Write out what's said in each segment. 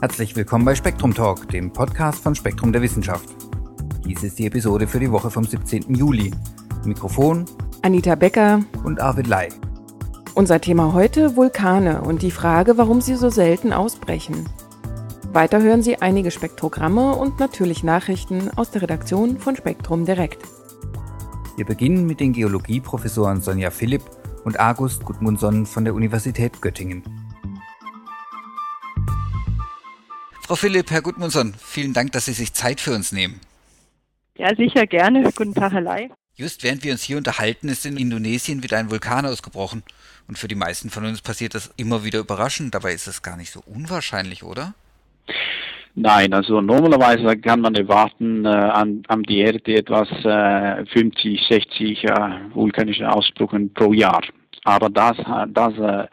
Herzlich willkommen bei Spektrum Talk, dem Podcast von Spektrum der Wissenschaft. Dies ist die Episode für die Woche vom 17. Juli. Mikrofon Anita Becker und Arvid Lai. Unser Thema heute Vulkane und die Frage, warum sie so selten ausbrechen. Weiter hören Sie einige Spektrogramme und natürlich Nachrichten aus der Redaktion von Spektrum Direkt. Wir beginnen mit den Geologieprofessoren Sonja Philipp und August Gudmundsson von der Universität Göttingen. Frau Philipp, Herr Gudmundsson, vielen Dank, dass Sie sich Zeit für uns nehmen. Ja, sicher gerne. Guten Tag, Herr Lai. Just während wir uns hier unterhalten, ist in Indonesien wieder ein Vulkan ausgebrochen. Und für die meisten von uns passiert das immer wieder überraschend. Dabei ist es gar nicht so unwahrscheinlich, oder? Nein, also normalerweise kann man erwarten äh, an, an die Erde etwas äh, 50, 60 äh, vulkanische Ausbrüche pro Jahr. Aber das, das äh,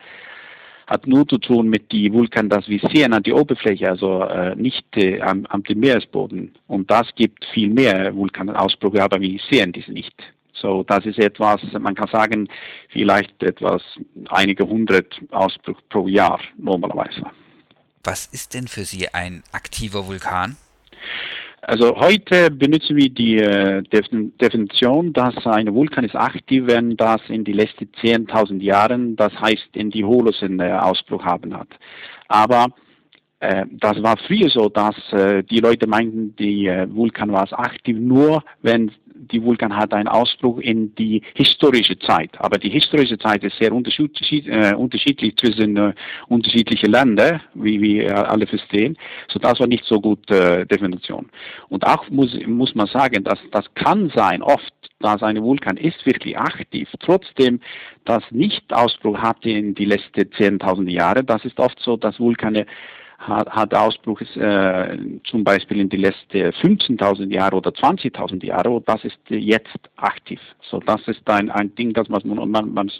hat nur zu tun mit die Vulkan, das wir sehen an die Oberfläche, also äh, nicht äh, am, am Meeresboden. Und das gibt viel mehr Vulkanausbrüche, aber wir sehen diese nicht. So, das ist etwas, man kann sagen, vielleicht etwas einige hundert Ausbrüche pro Jahr normalerweise. Was ist denn für Sie ein aktiver Vulkan? Also heute benutzen wir die äh, Definition, dass ein Vulkan ist aktiv, wenn das in die letzten 10.000 Jahren, das heißt in die Holosen äh, Ausbruch haben hat. Aber äh, das war früher so, dass äh, die Leute meinten, die äh, Vulkan war aktiv nur, wenn die Vulkan hat einen Ausbruch in die historische Zeit. Aber die historische Zeit ist sehr unterschiedlich, äh, unterschiedlich zwischen äh, unterschiedlichen Ländern, wie wir alle verstehen. So das war nicht so gut äh, Definition. Und auch muss, muss man sagen, dass das kann sein, oft, dass eine Vulkan ist wirklich aktiv, trotzdem das nicht Ausbruch hatte in die letzten 10.000 Jahre. Das ist oft so, dass Vulkane hat, Ausbruch äh, zum Beispiel in die letzten 15.000 Jahre oder 20.000 Jahre das ist jetzt aktiv. So, das ist ein, ein Ding, das man, man, man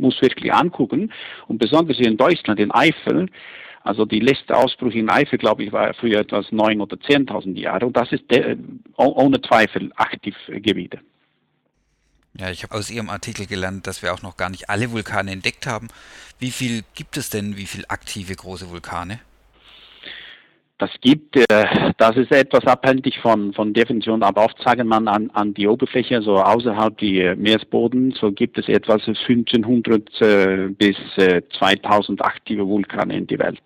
muss wirklich angucken und besonders hier in Deutschland, in Eifel, also die letzte Ausbruch in Eifel, glaube ich, war früher etwas 9.000 oder 10.000 Jahre und das ist de, ohne Zweifel aktiv Gebiete. Ja, ich habe aus Ihrem Artikel gelernt, dass wir auch noch gar nicht alle Vulkane entdeckt haben. Wie viel gibt es denn, wie viele aktive große Vulkane? Das gibt, äh, das ist etwas abhängig von, von Definition, aber oft sagen man an, an die Oberfläche, so außerhalb die Meeresboden, so gibt es etwas 1500 äh, bis äh, 2000 aktive Vulkane in der Welt.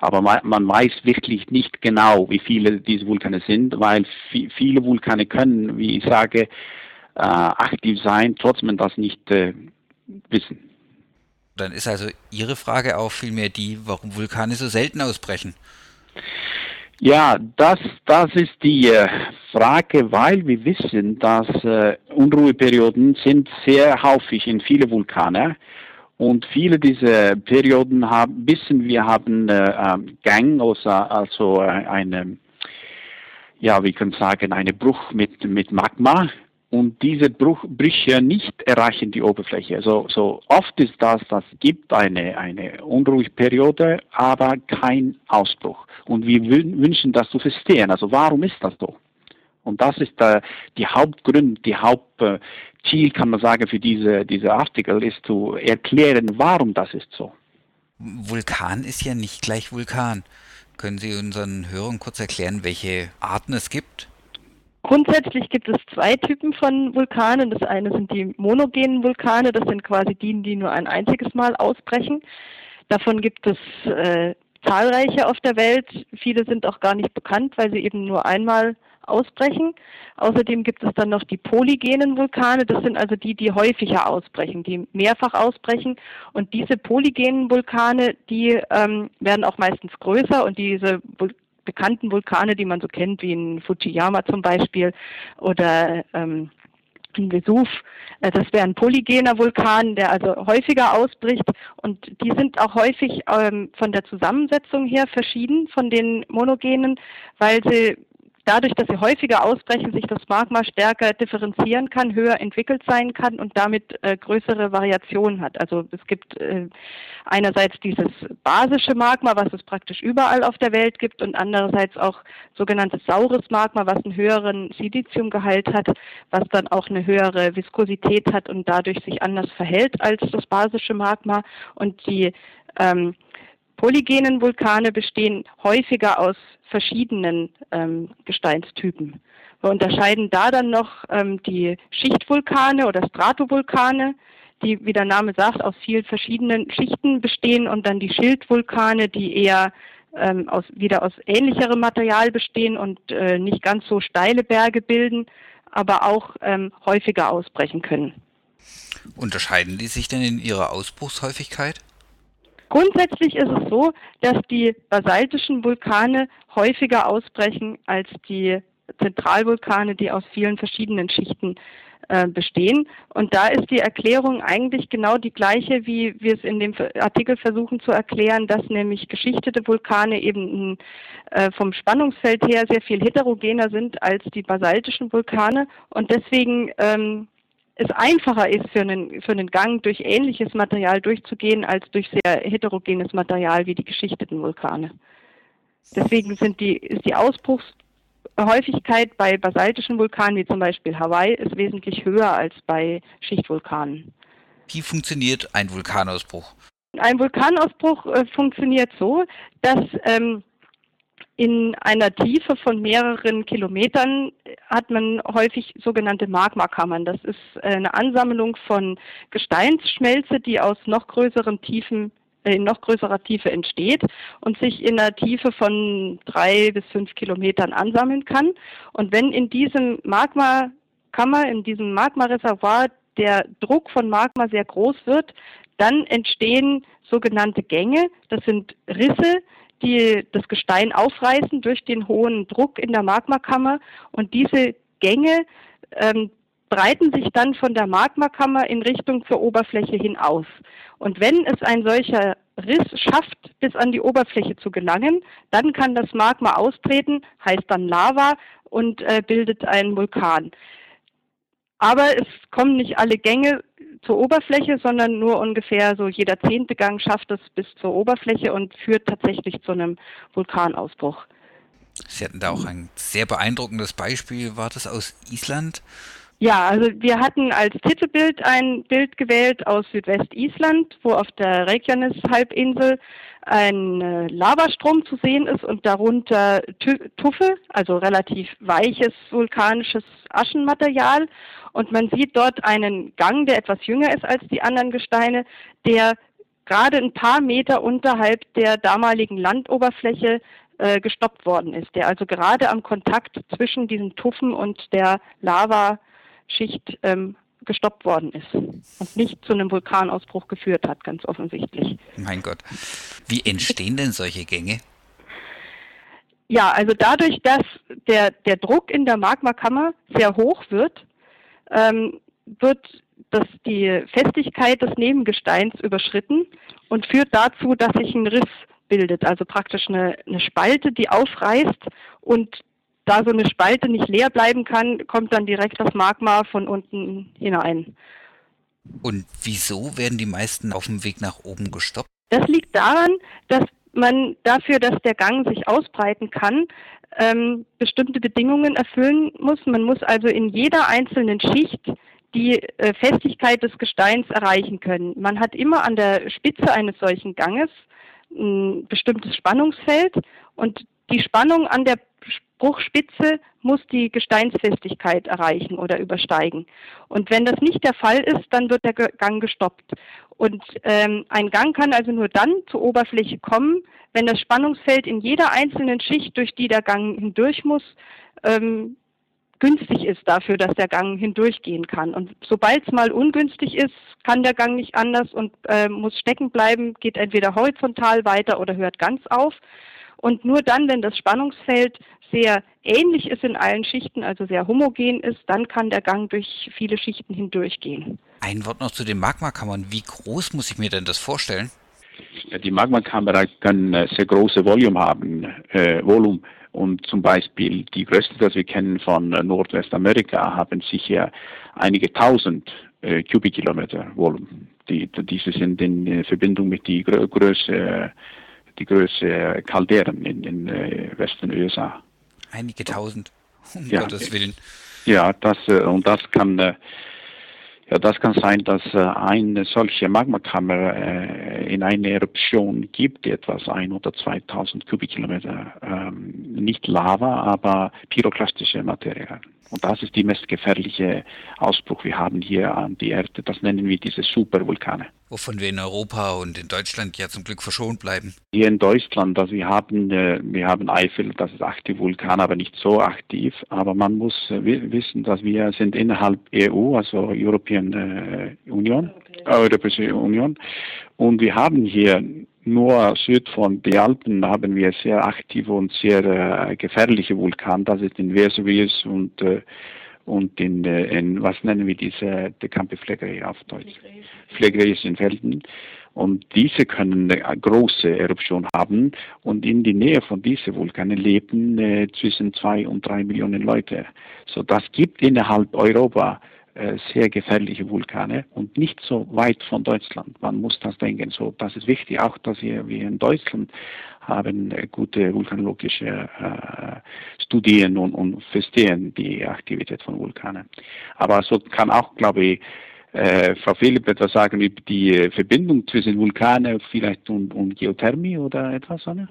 Aber man, man weiß wirklich nicht genau, wie viele diese Vulkane sind, weil viele Vulkane können, wie ich sage, äh, aktiv sein, trotzdem man das nicht äh, wissen. Dann ist also Ihre Frage auch vielmehr die, warum Vulkane so selten ausbrechen. Ja, das, das ist die äh, Frage, weil wir wissen, dass äh, Unruheperioden sind sehr häufig in viele Vulkane. Und viele dieser Perioden haben, wissen wir haben äh, ähm, Gang, also, also äh, eine, ja, wir können sagen, eine Bruch mit, mit Magma und diese Bruch, Brüche nicht erreichen die Oberfläche. Also so oft ist das, das gibt eine, eine Unruheperiode, aber kein Ausbruch. Und wir wünschen das zu verstehen. Also warum ist das so? Und das ist äh, die Hauptgrund, die Hauptziel, kann man sagen, für diese, diese Artikel ist zu erklären, warum das ist so. Vulkan ist ja nicht gleich Vulkan. Können Sie unseren Hörern kurz erklären, welche Arten es gibt? Grundsätzlich gibt es zwei Typen von Vulkanen. Das eine sind die monogenen Vulkane, das sind quasi die, die nur ein einziges Mal ausbrechen. Davon gibt es äh, zahlreiche auf der Welt. Viele sind auch gar nicht bekannt, weil sie eben nur einmal ausbrechen. Außerdem gibt es dann noch die polygenen Vulkane. Das sind also die, die häufiger ausbrechen, die mehrfach ausbrechen. Und diese polygenen Vulkane, die ähm, werden auch meistens größer und diese bekannten Vulkane, die man so kennt, wie in Fujiyama zum Beispiel oder ähm, in Vesuv. Äh, das wäre ein polygener Vulkan, der also häufiger ausbricht und die sind auch häufig ähm, von der Zusammensetzung her verschieden von den monogenen, weil sie dadurch, dass sie häufiger ausbrechen, sich das Magma stärker differenzieren kann, höher entwickelt sein kann und damit äh, größere Variationen hat. Also es gibt äh, einerseits dieses basische Magma, was es praktisch überall auf der Welt gibt und andererseits auch sogenanntes saures Magma, was einen höheren Siliziumgehalt hat, was dann auch eine höhere Viskosität hat und dadurch sich anders verhält als das basische Magma und die ähm, polygenen Vulkane bestehen häufiger aus verschiedenen ähm, Gesteinstypen. Wir unterscheiden da dann noch ähm, die Schichtvulkane oder Stratovulkane, die, wie der Name sagt, aus vielen verschiedenen Schichten bestehen und dann die Schildvulkane, die eher ähm, aus, wieder aus ähnlicherem Material bestehen und äh, nicht ganz so steile Berge bilden, aber auch ähm, häufiger ausbrechen können. Unterscheiden die sich denn in ihrer Ausbruchshäufigkeit? Grundsätzlich ist es so, dass die basaltischen Vulkane häufiger ausbrechen als die Zentralvulkane, die aus vielen verschiedenen Schichten äh, bestehen. Und da ist die Erklärung eigentlich genau die gleiche, wie wir es in dem Artikel versuchen zu erklären, dass nämlich geschichtete Vulkane eben äh, vom Spannungsfeld her sehr viel heterogener sind als die basaltischen Vulkane und deswegen ähm, es einfacher ist für einen, für einen Gang durch ähnliches Material durchzugehen als durch sehr heterogenes Material wie die geschichteten Vulkane. Deswegen sind die, ist die Ausbruchshäufigkeit bei basaltischen Vulkanen wie zum Beispiel Hawaii ist wesentlich höher als bei Schichtvulkanen. Wie funktioniert ein Vulkanausbruch? Ein Vulkanausbruch äh, funktioniert so, dass ähm, in einer Tiefe von mehreren Kilometern hat man häufig sogenannte Magmakammern. Das ist eine Ansammlung von Gesteinsschmelze, die aus noch größeren Tiefen äh, in noch größerer Tiefe entsteht und sich in einer Tiefe von drei bis fünf Kilometern ansammeln kann. Und wenn in diesem Magmakammer, in diesem Magmareservoir der Druck von Magma sehr groß wird, dann entstehen sogenannte Gänge. Das sind Risse, die das Gestein aufreißen durch den hohen Druck in der Magmakammer und diese Gänge ähm, breiten sich dann von der Magmakammer in Richtung zur Oberfläche hin aus. Und wenn es ein solcher Riss schafft, bis an die Oberfläche zu gelangen, dann kann das Magma austreten, heißt dann Lava und äh, bildet einen Vulkan. Aber es kommen nicht alle Gänge zur Oberfläche, sondern nur ungefähr so jeder zehnte Gang schafft es bis zur Oberfläche und führt tatsächlich zu einem Vulkanausbruch. Sie hatten da auch ein sehr beeindruckendes Beispiel. War das aus Island? Ja, also wir hatten als Titelbild ein Bild gewählt aus Südwest-Island, wo auf der Reykjanes-Halbinsel ein äh, Lavastrom zu sehen ist und darunter Tuffe, also relativ weiches vulkanisches Aschenmaterial. Und man sieht dort einen Gang, der etwas jünger ist als die anderen Gesteine, der gerade ein paar Meter unterhalb der damaligen Landoberfläche äh, gestoppt worden ist, der also gerade am Kontakt zwischen diesen Tuffen und der Lavaschicht ähm, gestoppt worden ist und nicht zu einem Vulkanausbruch geführt hat, ganz offensichtlich. Mein Gott. Wie entstehen denn solche Gänge? Ja, also dadurch, dass der, der Druck in der Magmakammer sehr hoch wird, ähm, wird das die Festigkeit des Nebengesteins überschritten und führt dazu, dass sich ein Riss bildet, also praktisch eine, eine Spalte, die aufreißt und da so eine Spalte nicht leer bleiben kann, kommt dann direkt das Magma von unten hinein. Und wieso werden die meisten auf dem Weg nach oben gestoppt? Das liegt daran, dass man dafür, dass der Gang sich ausbreiten kann, ähm, bestimmte Bedingungen erfüllen muss. Man muss also in jeder einzelnen Schicht die äh, Festigkeit des Gesteins erreichen können. Man hat immer an der Spitze eines solchen Ganges ein bestimmtes Spannungsfeld und die Spannung an der Bruchspitze muss die Gesteinsfestigkeit erreichen oder übersteigen. Und wenn das nicht der Fall ist, dann wird der Gang gestoppt. Und ähm, ein Gang kann also nur dann zur Oberfläche kommen, wenn das Spannungsfeld in jeder einzelnen Schicht, durch die der Gang hindurch muss, ähm, günstig ist dafür, dass der Gang hindurchgehen kann. Und sobald es mal ungünstig ist, kann der Gang nicht anders und äh, muss stecken bleiben, geht entweder horizontal weiter oder hört ganz auf. Und nur dann, wenn das Spannungsfeld sehr ähnlich ist in allen Schichten, also sehr homogen ist, dann kann der Gang durch viele Schichten hindurchgehen. Ein Wort noch zu den Magmakammern. Wie groß muss ich mir denn das vorstellen? Die Magmakammer kann sehr große Volumen haben, äh, Volumen Und zum Beispiel die größte, das wir kennen von Nordwestamerika, haben sicher einige tausend äh, Kubikkilometer Volumen. Die, diese sind in Verbindung mit die Größe, die Größe Calderen in, in äh, Westen USA. Einige tausend, um ja, Gottes Willen. Ja, das, äh, und das kann, ja, das kann sein, dass eine solche Magmakammer in eine Eruption gibt, etwas ein oder 2000 Kubikkilometer, ähm, nicht Lava, aber pyroklastische Materie. Und das ist die meist gefährliche Ausbruch. Wir haben hier an die Erde, das nennen wir diese Supervulkane. Wovon wir in Europa und in Deutschland ja zum Glück verschont bleiben. Hier in Deutschland, also wir haben, äh, wir haben Eifel, das ist aktiv Vulkan, aber nicht so aktiv. Aber man muss äh, wissen, dass wir sind innerhalb EU, also European äh, Union, Europäische Union. Und wir haben hier nur süd von den Alpen haben wir sehr aktive und sehr äh, gefährliche Vulkane. Das ist in Vesuvius und äh, und in, äh, in was nennen wir diese die Campi Flegrei auf Deutsch? Flegreis in Felden. Und diese können eine große Eruption haben und in die Nähe von diesen Vulkanen leben äh, zwischen zwei und drei Millionen Leute. So das gibt innerhalb Europa äh, sehr gefährliche Vulkane und nicht so weit von Deutschland. Man muss das denken. So, das ist wichtig, auch dass wir, wir in Deutschland haben äh, gute vulkanologische äh, Studien und, und verstehen die Aktivität von Vulkanen. Aber so kann auch, glaube ich, äh, Frau Philipp etwas sagen über die Verbindung zwischen Vulkane vielleicht und, und Geothermie oder etwas, Sonne?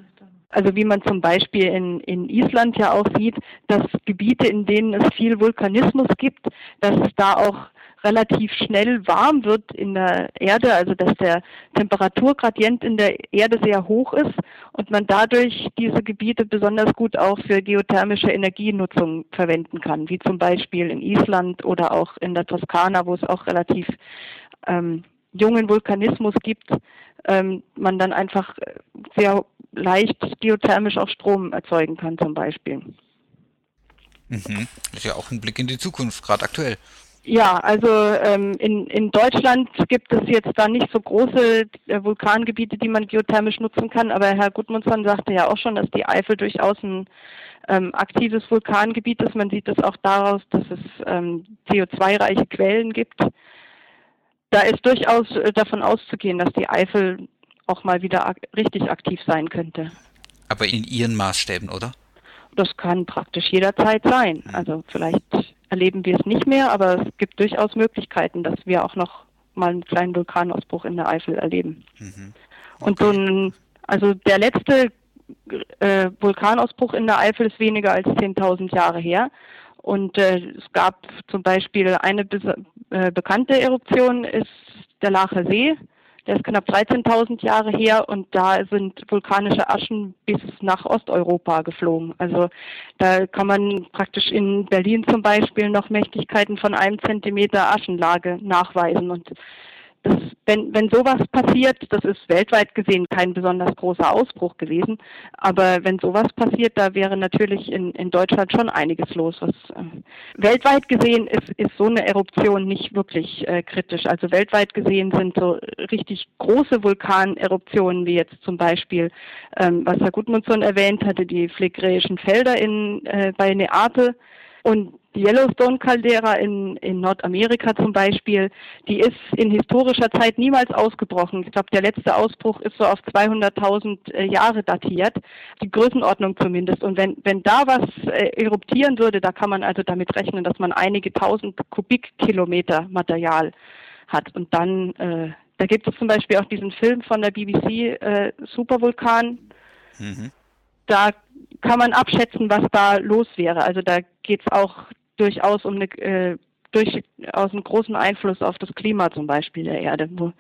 Also wie man zum Beispiel in, in Island ja auch sieht, dass Gebiete, in denen es viel Vulkanismus gibt, dass es da auch relativ schnell warm wird in der Erde, also dass der Temperaturgradient in der Erde sehr hoch ist und man dadurch diese Gebiete besonders gut auch für geothermische Energienutzung verwenden kann, wie zum Beispiel in Island oder auch in der Toskana, wo es auch relativ ähm, jungen Vulkanismus gibt, ähm, man dann einfach sehr leicht geothermisch auch Strom erzeugen kann zum Beispiel. Mhm. Das ist ja auch ein Blick in die Zukunft, gerade aktuell. Ja, also ähm, in, in Deutschland gibt es jetzt da nicht so große äh, Vulkangebiete, die man geothermisch nutzen kann, aber Herr Gudmundsson sagte ja auch schon, dass die Eifel durchaus ein ähm, aktives Vulkangebiet ist. Man sieht das auch daraus, dass es ähm, CO2-reiche Quellen gibt. Da ist durchaus äh, davon auszugehen, dass die Eifel auch mal wieder ak richtig aktiv sein könnte. Aber in Ihren Maßstäben, oder? Das kann praktisch jederzeit sein. Hm. Also vielleicht erleben wir es nicht mehr, aber es gibt durchaus Möglichkeiten, dass wir auch noch mal einen kleinen Vulkanausbruch in der Eifel erleben. Mhm. Okay. Und so ein, also der letzte äh, Vulkanausbruch in der Eifel ist weniger als 10.000 Jahre her. Und äh, es gab zum Beispiel eine äh, bekannte Eruption, ist der Lacher See. Der ist knapp 13.000 Jahre her und da sind vulkanische Aschen bis nach Osteuropa geflogen. Also da kann man praktisch in Berlin zum Beispiel noch Mächtigkeiten von einem Zentimeter Aschenlage nachweisen und das, wenn, wenn sowas passiert, das ist weltweit gesehen kein besonders großer Ausbruch gewesen, aber wenn sowas passiert, da wäre natürlich in, in Deutschland schon einiges los. Was, äh, weltweit gesehen ist, ist so eine Eruption nicht wirklich äh, kritisch. Also weltweit gesehen sind so richtig große Vulkaneruptionen, wie jetzt zum Beispiel, ähm, was Herr Gudmundsson erwähnt hatte, die phlegräischen Felder in, äh, bei Neapel, und die Yellowstone-Caldera in, in Nordamerika zum Beispiel, die ist in historischer Zeit niemals ausgebrochen. Ich glaube, der letzte Ausbruch ist so auf 200.000 äh, Jahre datiert, die Größenordnung zumindest. Und wenn, wenn da was äh, eruptieren würde, da kann man also damit rechnen, dass man einige tausend Kubikkilometer Material hat. Und dann, äh, da gibt es zum Beispiel auch diesen Film von der BBC, äh, Supervulkan. Mhm. Da kann man abschätzen, was da los wäre. Also da geht es auch durchaus um eine äh, durchaus einen großen Einfluss auf das Klima zum Beispiel der Erde, wo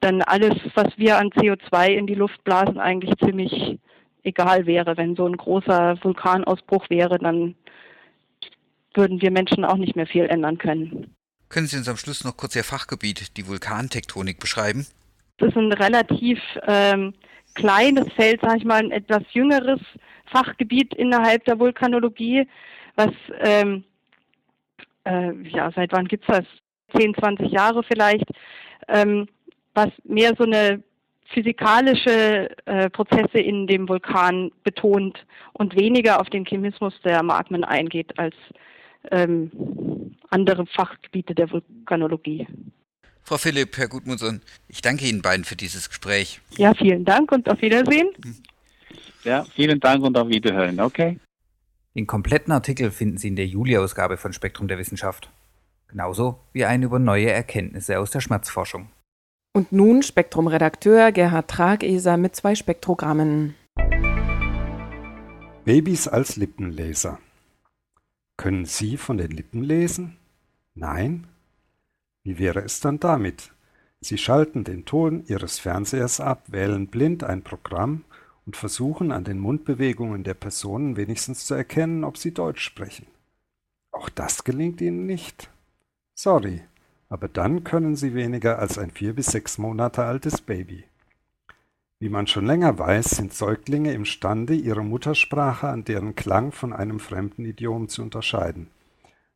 dann alles, was wir an CO2 in die Luft blasen, eigentlich ziemlich egal wäre. Wenn so ein großer Vulkanausbruch wäre, dann würden wir Menschen auch nicht mehr viel ändern können. Können Sie uns am Schluss noch kurz Ihr Fachgebiet, die Vulkantektonik, beschreiben? Das ist ein relativ ähm, kleines Feld, sage ich mal, ein etwas jüngeres Fachgebiet innerhalb der Vulkanologie, was ähm, äh, ja seit wann gibt's das? 10, 20 Jahre vielleicht, ähm, was mehr so eine physikalische äh, Prozesse in dem Vulkan betont und weniger auf den Chemismus der Magmen eingeht als ähm, andere Fachgebiete der Vulkanologie. Frau Philipp, Herr Gudmundsson, ich danke Ihnen beiden für dieses Gespräch. Ja, vielen Dank und auf Wiedersehen. Ja, vielen Dank und auf Wiederhören. Okay. Den kompletten Artikel finden Sie in der Juli-Ausgabe von Spektrum der Wissenschaft. Genauso wie einen über neue Erkenntnisse aus der Schmerzforschung. Und nun Spektrum-Redakteur Gerhard Trageser mit zwei Spektrogrammen. Babys als Lippenleser. Können Sie von den Lippen lesen? Nein? Wie wäre es dann damit? Sie schalten den Ton Ihres Fernsehers ab, wählen blind ein Programm und versuchen an den Mundbewegungen der Personen wenigstens zu erkennen, ob sie Deutsch sprechen. Auch das gelingt Ihnen nicht. Sorry, aber dann können Sie weniger als ein vier bis sechs Monate altes Baby. Wie man schon länger weiß, sind Säuglinge imstande, ihre Muttersprache an deren Klang von einem fremden Idiom zu unterscheiden.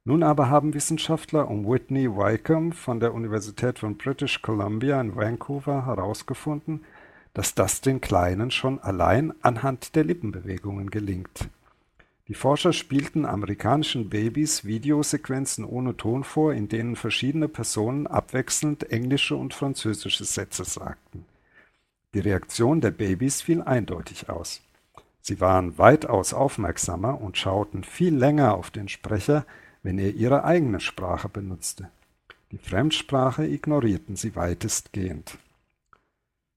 Nun aber haben Wissenschaftler um Whitney Wykeham von der Universität von British Columbia in Vancouver herausgefunden, dass das den Kleinen schon allein anhand der Lippenbewegungen gelingt. Die Forscher spielten amerikanischen Babys Videosequenzen ohne Ton vor, in denen verschiedene Personen abwechselnd englische und französische Sätze sagten. Die Reaktion der Babys fiel eindeutig aus. Sie waren weitaus aufmerksamer und schauten viel länger auf den Sprecher, wenn er ihre eigene Sprache benutzte. Die Fremdsprache ignorierten sie weitestgehend.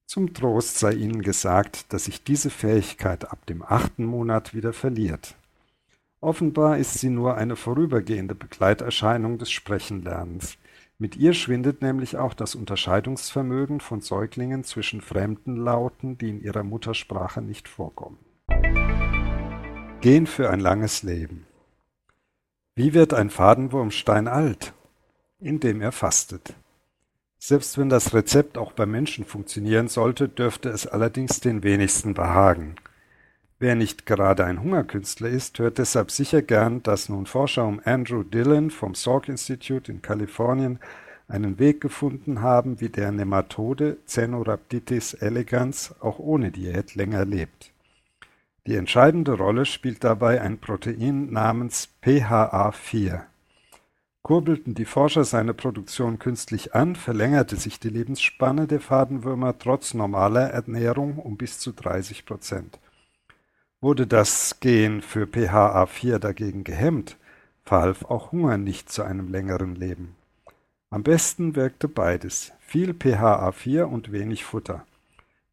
Zum Trost sei ihnen gesagt, dass sich diese Fähigkeit ab dem achten Monat wieder verliert. Offenbar ist sie nur eine vorübergehende Begleiterscheinung des Sprechenlernens. Mit ihr schwindet nämlich auch das Unterscheidungsvermögen von Säuglingen zwischen fremden Lauten, die in ihrer Muttersprache nicht vorkommen. Gehen für ein langes Leben. Wie wird ein Fadenwurmstein alt? Indem er fastet. Selbst wenn das Rezept auch bei Menschen funktionieren sollte, dürfte es allerdings den wenigsten behagen. Wer nicht gerade ein Hungerkünstler ist, hört deshalb sicher gern, dass nun Forscher um Andrew Dillon vom Salk Institute in Kalifornien einen Weg gefunden haben, wie der Nematode Cenorhabditis elegans auch ohne Diät länger lebt. Die entscheidende Rolle spielt dabei ein Protein namens PHA4. Kurbelten die Forscher seine Produktion künstlich an, verlängerte sich die Lebensspanne der Fadenwürmer trotz normaler Ernährung um bis zu 30 Prozent. Wurde das Gen für PHA4 dagegen gehemmt, verhalf auch Hunger nicht zu einem längeren Leben. Am besten wirkte beides, viel PHA4 und wenig Futter.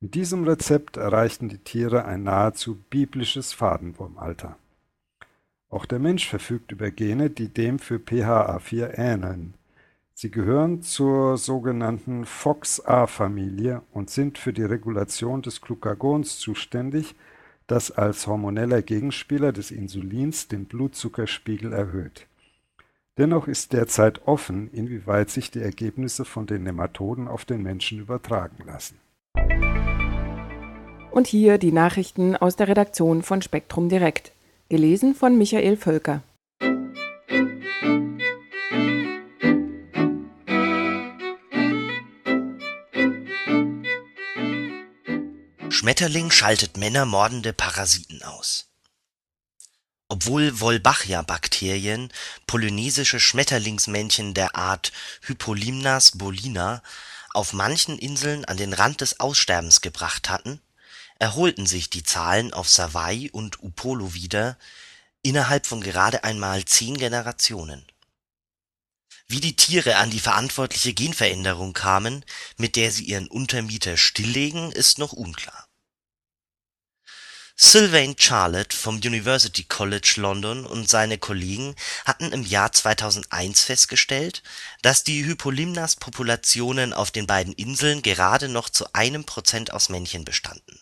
Mit diesem Rezept erreichten die Tiere ein nahezu biblisches Fadenwurmalter. Auch der Mensch verfügt über Gene, die dem für PHA4 ähneln. Sie gehören zur sogenannten FOXA-Familie und sind für die Regulation des Glucagons zuständig, das als hormoneller Gegenspieler des Insulins den Blutzuckerspiegel erhöht. Dennoch ist derzeit offen, inwieweit sich die Ergebnisse von den Nematoden auf den Menschen übertragen lassen. Und hier die Nachrichten aus der Redaktion von Spektrum Direkt. Gelesen von Michael Völker. Schmetterling schaltet männermordende Parasiten aus. Obwohl Wolbachia-Bakterien polynesische Schmetterlingsmännchen der Art Hypolimnas bolina auf manchen Inseln an den Rand des Aussterbens gebracht hatten erholten sich die Zahlen auf Savai und Upolu wieder, innerhalb von gerade einmal zehn Generationen. Wie die Tiere an die verantwortliche Genveränderung kamen, mit der sie ihren Untermieter stilllegen, ist noch unklar. Sylvain Charlotte vom University College London und seine Kollegen hatten im Jahr 2001 festgestellt, dass die Hypolimnas-Populationen auf den beiden Inseln gerade noch zu einem Prozent aus Männchen bestanden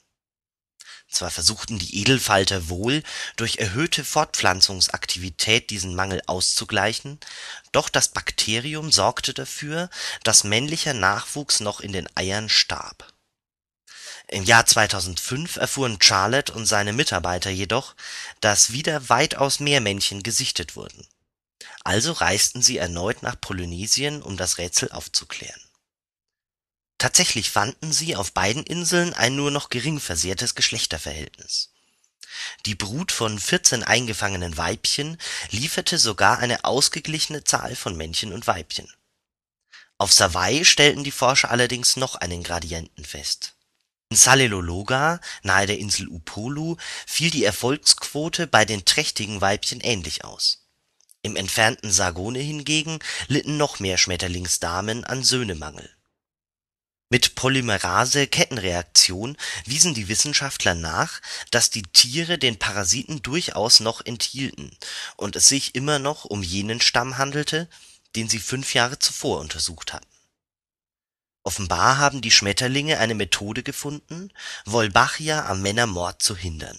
zwar versuchten die Edelfalter wohl, durch erhöhte Fortpflanzungsaktivität diesen Mangel auszugleichen, doch das Bakterium sorgte dafür, dass männlicher Nachwuchs noch in den Eiern starb. Im Jahr 2005 erfuhren Charlotte und seine Mitarbeiter jedoch, dass wieder weitaus mehr Männchen gesichtet wurden. Also reisten sie erneut nach Polynesien, um das Rätsel aufzuklären Tatsächlich fanden sie auf beiden Inseln ein nur noch gering versehrtes Geschlechterverhältnis. Die Brut von 14 eingefangenen Weibchen lieferte sogar eine ausgeglichene Zahl von Männchen und Weibchen. Auf Savai stellten die Forscher allerdings noch einen Gradienten fest. In Salelologa, nahe der Insel Upolu, fiel die Erfolgsquote bei den trächtigen Weibchen ähnlich aus. Im entfernten Sagone hingegen litten noch mehr Schmetterlingsdamen an Söhnemangel. Mit Polymerase-Kettenreaktion wiesen die Wissenschaftler nach, dass die Tiere den Parasiten durchaus noch enthielten und es sich immer noch um jenen Stamm handelte, den sie fünf Jahre zuvor untersucht hatten. Offenbar haben die Schmetterlinge eine Methode gefunden, Wolbachia am Männermord zu hindern.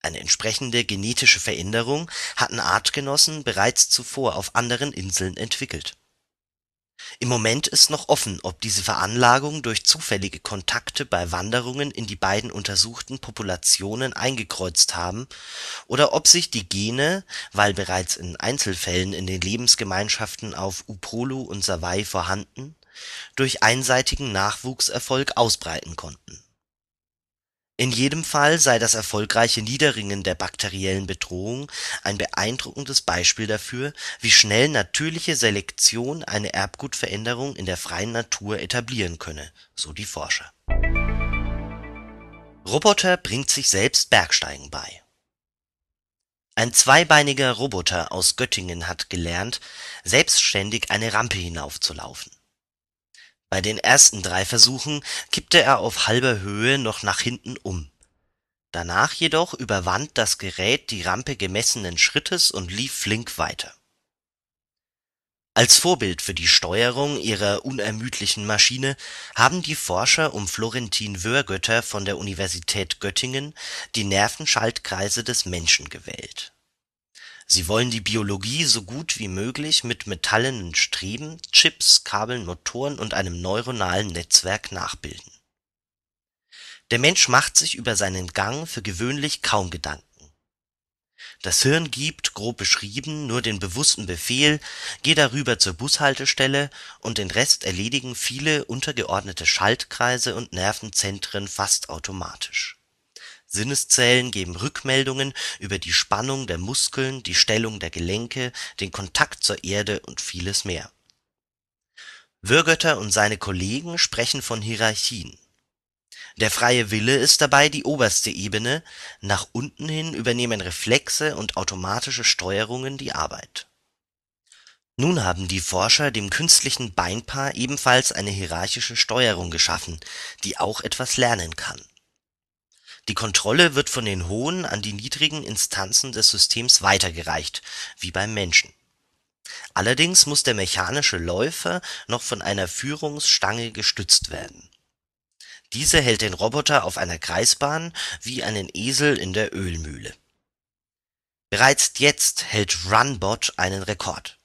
Eine entsprechende genetische Veränderung hatten Artgenossen bereits zuvor auf anderen Inseln entwickelt. Im Moment ist noch offen, ob diese Veranlagung durch zufällige Kontakte bei Wanderungen in die beiden untersuchten Populationen eingekreuzt haben oder ob sich die Gene, weil bereits in Einzelfällen in den Lebensgemeinschaften auf Upolu und Savai vorhanden, durch einseitigen Nachwuchserfolg ausbreiten konnten. In jedem Fall sei das erfolgreiche Niederringen der bakteriellen Bedrohung ein beeindruckendes Beispiel dafür, wie schnell natürliche Selektion eine Erbgutveränderung in der freien Natur etablieren könne, so die Forscher. Roboter bringt sich selbst Bergsteigen bei. Ein zweibeiniger Roboter aus Göttingen hat gelernt, selbstständig eine Rampe hinaufzulaufen bei den ersten drei Versuchen kippte er auf halber Höhe noch nach hinten um. Danach jedoch überwand das Gerät die Rampe gemessenen Schrittes und lief flink weiter. Als Vorbild für die Steuerung ihrer unermüdlichen Maschine haben die Forscher um Florentin Wörgötter von der Universität Göttingen die Nervenschaltkreise des Menschen gewählt Sie wollen die Biologie so gut wie möglich mit metallenen Streben, Chips, Kabeln, Motoren und einem neuronalen Netzwerk nachbilden. Der Mensch macht sich über seinen Gang für gewöhnlich kaum Gedanken. Das Hirn gibt, grob beschrieben, nur den bewussten Befehl, geh darüber zur Bushaltestelle und den Rest erledigen viele untergeordnete Schaltkreise und Nervenzentren fast automatisch Sinneszellen geben Rückmeldungen über die Spannung der Muskeln, die Stellung der Gelenke, den Kontakt zur Erde und vieles mehr. Wörgötter und seine Kollegen sprechen von Hierarchien. Der freie Wille ist dabei die oberste Ebene, nach unten hin übernehmen Reflexe und automatische Steuerungen die Arbeit. Nun haben die Forscher dem künstlichen Beinpaar ebenfalls eine hierarchische Steuerung geschaffen, die auch etwas lernen kann die Kontrolle wird von den hohen an die niedrigen Instanzen des Systems weitergereicht, wie beim Menschen. Allerdings muss der mechanische Läufer noch von einer Führungsstange gestützt werden. Diese hält den Roboter auf einer Kreisbahn wie einen Esel in der Ölmühle. Bereits jetzt hält Runbot einen Rekord.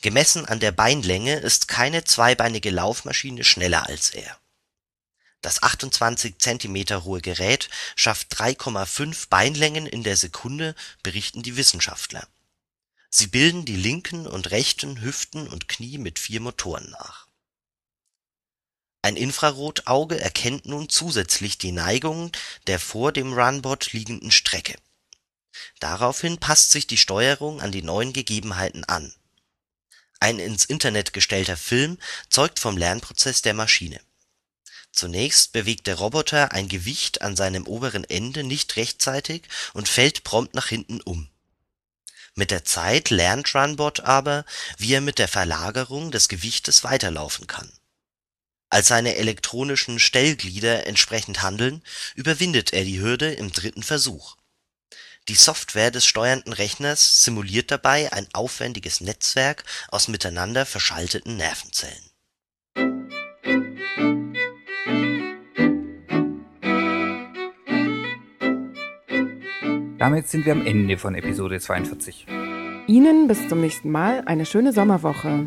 Gemessen an der Beinlänge ist keine zweibeinige Laufmaschine schneller als er das 28 Zentimeter hohe Gerät schafft 3,5 Beinlängen in der Sekunde, berichten die Wissenschaftler. Sie bilden die linken und rechten Hüften und Knie mit vier Motoren nach. Ein Infrarotauge erkennt nun zusätzlich die Neigung der vor dem Runbot liegenden Strecke. Daraufhin passt sich die Steuerung an die neuen Gegebenheiten an. Ein ins Internet gestellter Film zeugt vom Lernprozess der Maschine Zunächst bewegt der Roboter ein Gewicht an seinem oberen Ende nicht rechtzeitig und fällt prompt nach hinten um. Mit der Zeit lernt Runbot aber, wie er mit der Verlagerung des Gewichtes weiterlaufen kann. Als seine elektronischen Stellglieder entsprechend handeln, überwindet er die Hürde im dritten Versuch. Die Software des steuernden Rechners simuliert dabei ein aufwendiges Netzwerk aus miteinander verschalteten Nervenzellen Damit sind wir am Ende von Episode 42. Ihnen bis zum nächsten Mal eine schöne Sommerwoche.